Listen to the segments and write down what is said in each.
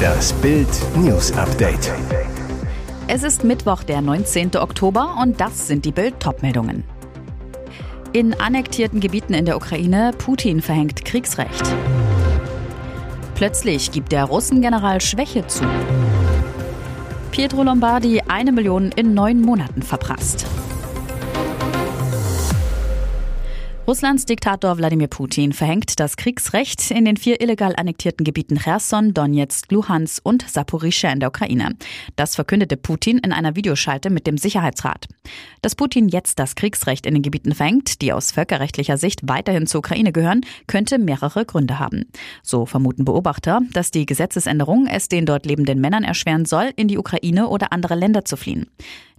Das Bild News Update. Es ist Mittwoch, der 19. Oktober und das sind die Bild Topmeldungen. In annektierten Gebieten in der Ukraine Putin verhängt Kriegsrecht. Plötzlich gibt der Russengeneral Schwäche zu. Pietro Lombardi eine Million in neun Monaten verprasst. Russlands Diktator Wladimir Putin verhängt das Kriegsrecht in den vier illegal annektierten Gebieten Cherson, Donetsk, Luhansk und Saporischschja in der Ukraine. Das verkündete Putin in einer Videoschalte mit dem Sicherheitsrat. Dass Putin jetzt das Kriegsrecht in den Gebieten verhängt, die aus völkerrechtlicher Sicht weiterhin zur Ukraine gehören, könnte mehrere Gründe haben. So vermuten Beobachter, dass die Gesetzesänderung es den dort lebenden Männern erschweren soll, in die Ukraine oder andere Länder zu fliehen.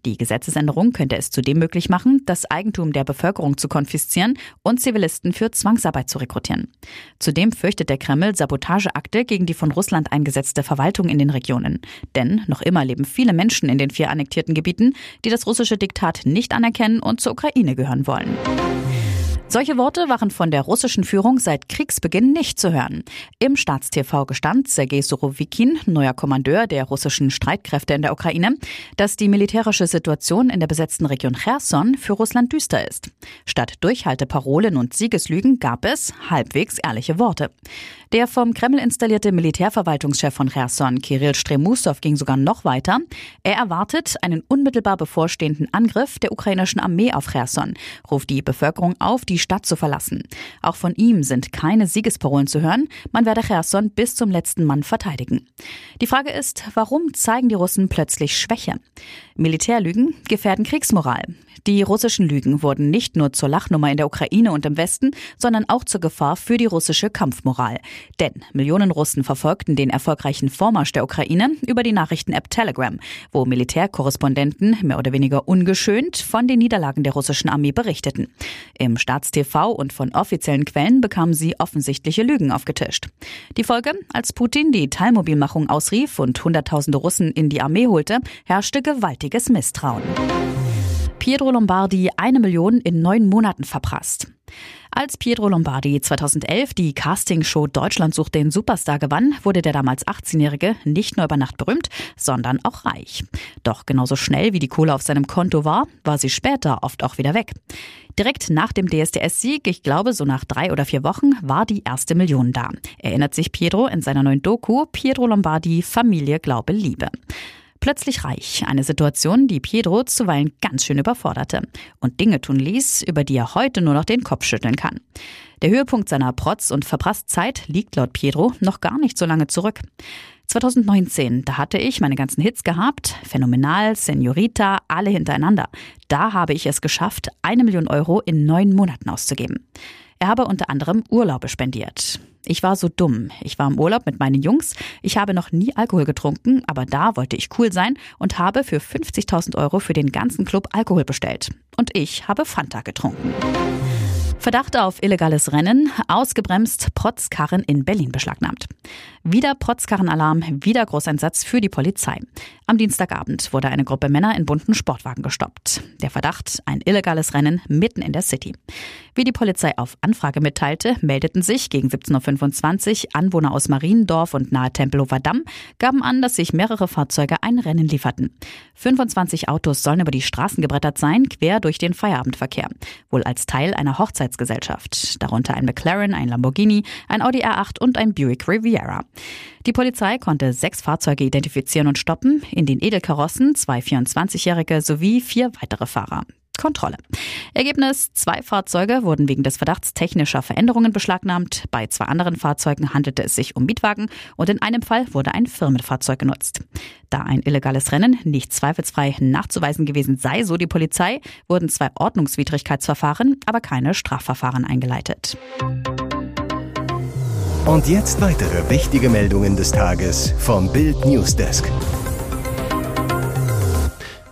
Die Gesetzesänderung könnte es zudem möglich machen, das Eigentum der Bevölkerung zu konfiszieren und Zivilisten für Zwangsarbeit zu rekrutieren. Zudem fürchtet der Kreml Sabotageakte gegen die von Russland eingesetzte Verwaltung in den Regionen. Denn noch immer leben viele Menschen in den vier annektierten Gebieten, die das russische Diktat nicht anerkennen und zur Ukraine gehören wollen. Solche Worte waren von der russischen Führung seit Kriegsbeginn nicht zu hören. Im Staatstv gestand Sergei Surovikin, neuer Kommandeur der russischen Streitkräfte in der Ukraine, dass die militärische Situation in der besetzten Region Cherson für Russland düster ist. Statt Durchhalteparolen und Siegeslügen gab es halbwegs ehrliche Worte. Der vom Kreml installierte Militärverwaltungschef von Cherson, Kirill Stremusow, ging sogar noch weiter. Er erwartet einen unmittelbar bevorstehenden Angriff der ukrainischen Armee auf Cherson, ruft die Bevölkerung auf, die Stadt zu verlassen. Auch von ihm sind keine Siegesparolen zu hören. Man werde Cherson bis zum letzten Mann verteidigen. Die Frage ist, warum zeigen die Russen plötzlich Schwäche? Militärlügen gefährden Kriegsmoral. Die russischen Lügen wurden nicht nur zur Lachnummer in der Ukraine und im Westen, sondern auch zur Gefahr für die russische Kampfmoral. Denn Millionen Russen verfolgten den erfolgreichen Vormarsch der Ukraine über die Nachrichten-App Telegram, wo Militärkorrespondenten mehr oder weniger ungeschönt von den Niederlagen der russischen Armee berichteten. Im Staatstv und von offiziellen Quellen bekamen sie offensichtliche Lügen aufgetischt. Die Folge, als Putin die Teilmobilmachung ausrief und Hunderttausende Russen in die Armee holte, herrschte gewaltiges Misstrauen. Pietro Lombardi eine Million in neun Monaten verprasst. Als Pietro Lombardi 2011 die Castingshow Deutschland sucht den Superstar gewann, wurde der damals 18-Jährige nicht nur über Nacht berühmt, sondern auch reich. Doch genauso schnell wie die Kohle auf seinem Konto war, war sie später oft auch wieder weg. Direkt nach dem DSDS-Sieg, ich glaube so nach drei oder vier Wochen, war die erste Million da. Erinnert sich Pietro in seiner neuen Doku Pietro Lombardi Familie, Glaube, Liebe. Plötzlich reich, eine Situation, die Pietro zuweilen ganz schön überforderte und Dinge tun ließ, über die er heute nur noch den Kopf schütteln kann. Der Höhepunkt seiner Protz- und Verprasszeit liegt laut Pietro noch gar nicht so lange zurück. 2019, da hatte ich meine ganzen Hits gehabt, Phänomenal, Senorita, alle hintereinander. Da habe ich es geschafft, eine Million Euro in neun Monaten auszugeben. Er habe unter anderem Urlaube spendiert. Ich war so dumm. Ich war im Urlaub mit meinen Jungs. Ich habe noch nie Alkohol getrunken, aber da wollte ich cool sein und habe für 50.000 Euro für den ganzen Club Alkohol bestellt. Und ich habe Fanta getrunken. Verdacht auf illegales Rennen, ausgebremst, Protzkarren in Berlin beschlagnahmt. Wieder Protzkarrenalarm, wieder Großeinsatz für die Polizei. Am Dienstagabend wurde eine Gruppe Männer in bunten Sportwagen gestoppt. Der Verdacht, ein illegales Rennen mitten in der City. Wie die Polizei auf Anfrage mitteilte, meldeten sich gegen 17.25 Uhr Anwohner aus Mariendorf und nahe Tempelhofer Damm, gaben an, dass sich mehrere Fahrzeuge ein Rennen lieferten. 25 Autos sollen über die Straßen gebrettert sein, quer durch den Feierabendverkehr. Wohl als Teil einer Hochzeitsgesellschaft. Darunter ein McLaren, ein Lamborghini, ein Audi R8 und ein Buick Riviera. Die Polizei konnte sechs Fahrzeuge identifizieren und stoppen, in den Edelkarossen zwei 24-Jährige sowie vier weitere Fahrer. Kontrolle. Ergebnis: Zwei Fahrzeuge wurden wegen des Verdachts technischer Veränderungen beschlagnahmt. Bei zwei anderen Fahrzeugen handelte es sich um Mietwagen und in einem Fall wurde ein Firmenfahrzeug genutzt. Da ein illegales Rennen nicht zweifelsfrei nachzuweisen gewesen sei, so die Polizei, wurden zwei Ordnungswidrigkeitsverfahren, aber keine Strafverfahren eingeleitet. Und jetzt weitere wichtige Meldungen des Tages vom Bild Newsdesk.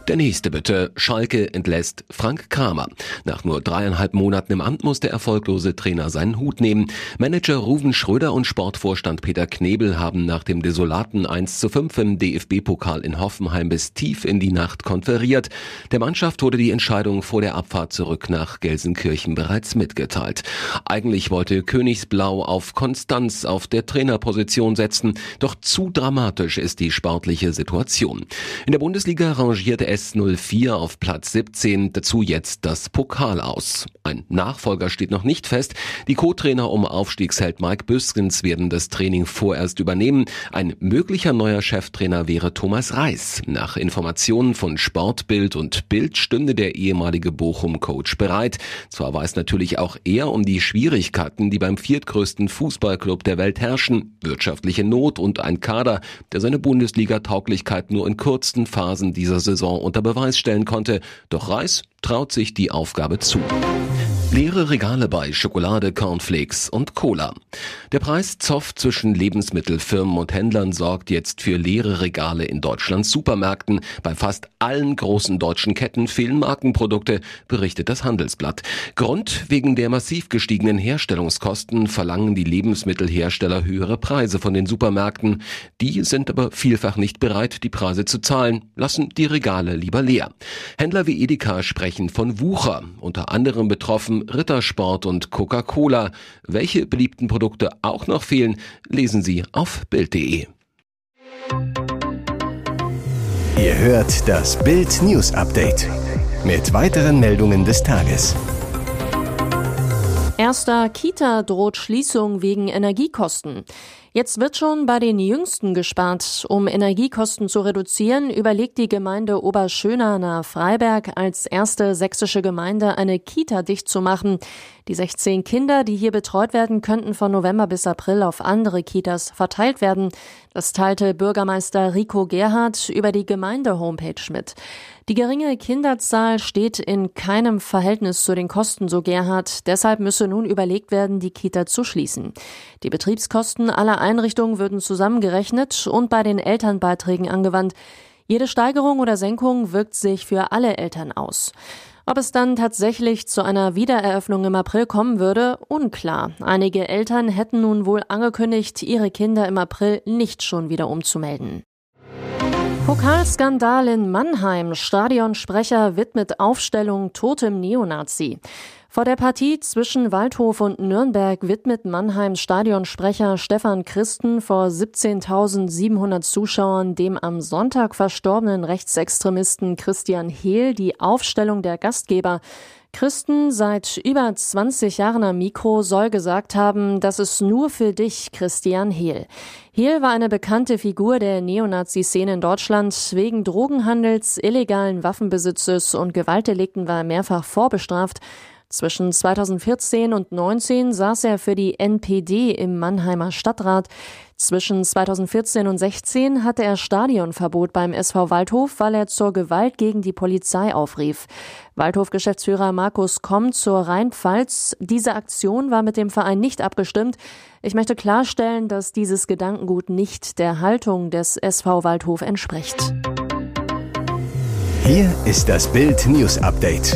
Der nächste bitte. Schalke entlässt Frank Kramer. Nach nur dreieinhalb Monaten im Amt muss der erfolglose Trainer seinen Hut nehmen. Manager Ruven Schröder und Sportvorstand Peter Knebel haben nach dem desolaten 1 zu 5 im DFB-Pokal in Hoffenheim bis tief in die Nacht konferiert. Der Mannschaft wurde die Entscheidung vor der Abfahrt zurück nach Gelsenkirchen bereits mitgeteilt. Eigentlich wollte Königsblau auf Konstanz auf der Trainerposition setzen, doch zu dramatisch ist die sportliche Situation. In der Bundesliga rangierte S04 auf Platz 17, dazu jetzt das Pokal aus. Ein Nachfolger steht noch nicht fest. Die Co-Trainer um Aufstiegsheld Mike Büskens werden das Training vorerst übernehmen. Ein möglicher neuer Cheftrainer wäre Thomas Reis. Nach Informationen von Sportbild und Bild stünde der ehemalige Bochum-Coach bereit. Zwar weiß natürlich auch er um die Schwierigkeiten, die beim viertgrößten Fußballclub der Welt herrschen, wirtschaftliche Not und ein Kader, der seine Bundesliga-Tauglichkeit nur in kurzen Phasen dieser Saison unter Beweis stellen konnte. Doch Reis traut sich die Aufgabe zu. Leere Regale bei Schokolade, Cornflakes und Cola. Der Preiszoff zwischen Lebensmittelfirmen und Händlern sorgt jetzt für leere Regale in Deutschlands Supermärkten. Bei fast allen großen deutschen Ketten fehlen Markenprodukte, berichtet das Handelsblatt. Grund wegen der massiv gestiegenen Herstellungskosten verlangen die Lebensmittelhersteller höhere Preise von den Supermärkten. Die sind aber vielfach nicht bereit, die Preise zu zahlen, lassen die Regale lieber leer. Händler wie Edeka sprechen von Wucher, unter anderem betroffen Rittersport und Coca-Cola. Welche beliebten Produkte auch noch fehlen, lesen Sie auf Bild.de. Ihr hört das Bild News Update mit weiteren Meldungen des Tages. Erster Kita droht Schließung wegen Energiekosten. Jetzt wird schon bei den Jüngsten gespart. Um Energiekosten zu reduzieren, überlegt die Gemeinde Oberschöner nahe Freiberg als erste sächsische Gemeinde eine Kita dicht zu machen. Die 16 Kinder, die hier betreut werden, könnten von November bis April auf andere Kitas verteilt werden. Das teilte Bürgermeister Rico Gerhardt über die Gemeinde-Homepage mit. Die geringe Kinderzahl steht in keinem Verhältnis zu den Kosten, so Gerhard. Deshalb müsse nun überlegt werden, die Kita zu schließen. Die Betriebskosten aller Einrichtungen würden zusammengerechnet und bei den Elternbeiträgen angewandt. Jede Steigerung oder Senkung wirkt sich für alle Eltern aus. Ob es dann tatsächlich zu einer Wiedereröffnung im April kommen würde, unklar. Einige Eltern hätten nun wohl angekündigt, ihre Kinder im April nicht schon wieder umzumelden. Pokalskandal in Mannheim. Stadionsprecher widmet Aufstellung totem Neonazi. Vor der Partie zwischen Waldhof und Nürnberg widmet Mannheims Stadionsprecher Stefan Christen vor 17.700 Zuschauern dem am Sonntag verstorbenen Rechtsextremisten Christian Hehl die Aufstellung der Gastgeber. Christen, seit über 20 Jahren am Mikro, soll gesagt haben, das ist nur für dich, Christian Hehl. Hehl war eine bekannte Figur der Neonazi-Szene in Deutschland. Wegen Drogenhandels, illegalen Waffenbesitzes und Gewaltdelikten war er mehrfach vorbestraft. Zwischen 2014 und 2019 saß er für die NPD im Mannheimer Stadtrat. Zwischen 2014 und 16 hatte er Stadionverbot beim SV Waldhof, weil er zur Gewalt gegen die Polizei aufrief. Waldhof-Geschäftsführer Markus kommt zur Rheinpfalz. Diese Aktion war mit dem Verein nicht abgestimmt. Ich möchte klarstellen, dass dieses Gedankengut nicht der Haltung des SV Waldhof entspricht. Hier ist das Bild News Update.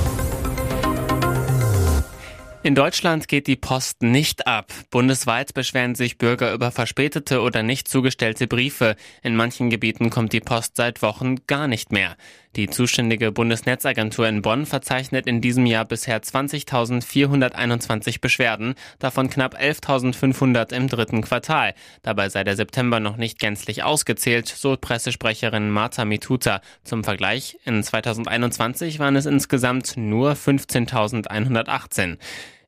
In Deutschland geht die Post nicht ab. Bundesweit beschweren sich Bürger über verspätete oder nicht zugestellte Briefe. In manchen Gebieten kommt die Post seit Wochen gar nicht mehr. Die zuständige Bundesnetzagentur in Bonn verzeichnet in diesem Jahr bisher 20.421 Beschwerden, davon knapp 11.500 im dritten Quartal. Dabei sei der September noch nicht gänzlich ausgezählt, so Pressesprecherin Marta Mituta. Zum Vergleich, in 2021 waren es insgesamt nur 15.118.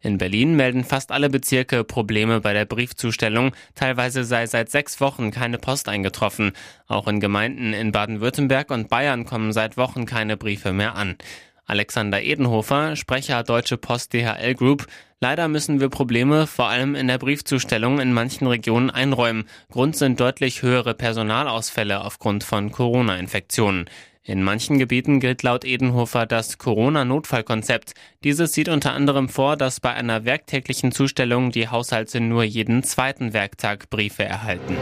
In Berlin melden fast alle Bezirke Probleme bei der Briefzustellung. Teilweise sei seit sechs Wochen keine Post eingetroffen. Auch in Gemeinden in Baden-Württemberg und Bayern kommen seit Wochen keine Briefe mehr an. Alexander Edenhofer, Sprecher Deutsche Post DHL Group. Leider müssen wir Probleme vor allem in der Briefzustellung in manchen Regionen einräumen. Grund sind deutlich höhere Personalausfälle aufgrund von Corona-Infektionen. In manchen Gebieten gilt laut Edenhofer das Corona-Notfallkonzept. Dieses sieht unter anderem vor, dass bei einer werktäglichen Zustellung die Haushalte nur jeden zweiten Werktag Briefe erhalten.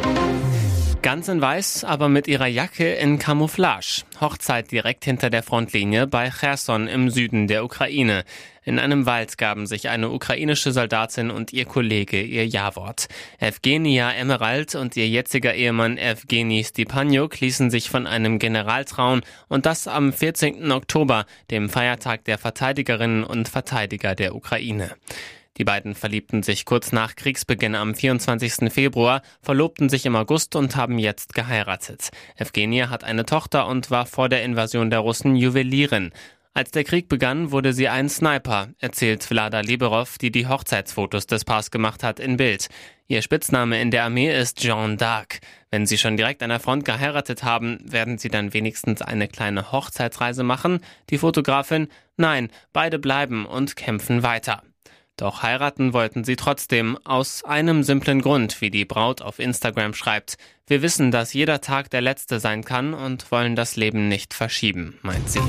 Ganz in weiß, aber mit ihrer Jacke in Camouflage. Hochzeit direkt hinter der Frontlinie bei Cherson im Süden der Ukraine. In einem Wald gaben sich eine ukrainische Soldatin und ihr Kollege ihr Ja-Wort. Evgenia Emerald und ihr jetziger Ehemann Evgeny Stepanyuk ließen sich von einem General trauen und das am 14. Oktober, dem Feiertag der Verteidigerinnen und Verteidiger der Ukraine. Die beiden verliebten sich kurz nach Kriegsbeginn am 24. Februar, verlobten sich im August und haben jetzt geheiratet. Evgenia hat eine Tochter und war vor der Invasion der Russen Juwelierin. Als der Krieg begann, wurde sie ein Sniper, erzählt Vlada Liberov, die die Hochzeitsfotos des Paars gemacht hat, in Bild. Ihr Spitzname in der Armee ist Jean d'Arc. Wenn sie schon direkt an der Front geheiratet haben, werden sie dann wenigstens eine kleine Hochzeitsreise machen? Die Fotografin? Nein, beide bleiben und kämpfen weiter. Doch heiraten wollten sie trotzdem, aus einem simplen Grund, wie die Braut auf Instagram schreibt. Wir wissen, dass jeder Tag der letzte sein kann und wollen das Leben nicht verschieben, meint sie.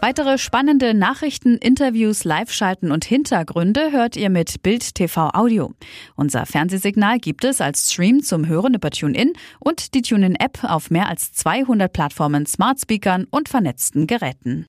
Weitere spannende Nachrichten, Interviews, Live-Schalten und Hintergründe hört ihr mit Bild TV Audio. Unser Fernsehsignal gibt es als Stream zum Hören über TuneIn und die TuneIn-App auf mehr als 200 Plattformen, Smart Speakern und vernetzten Geräten.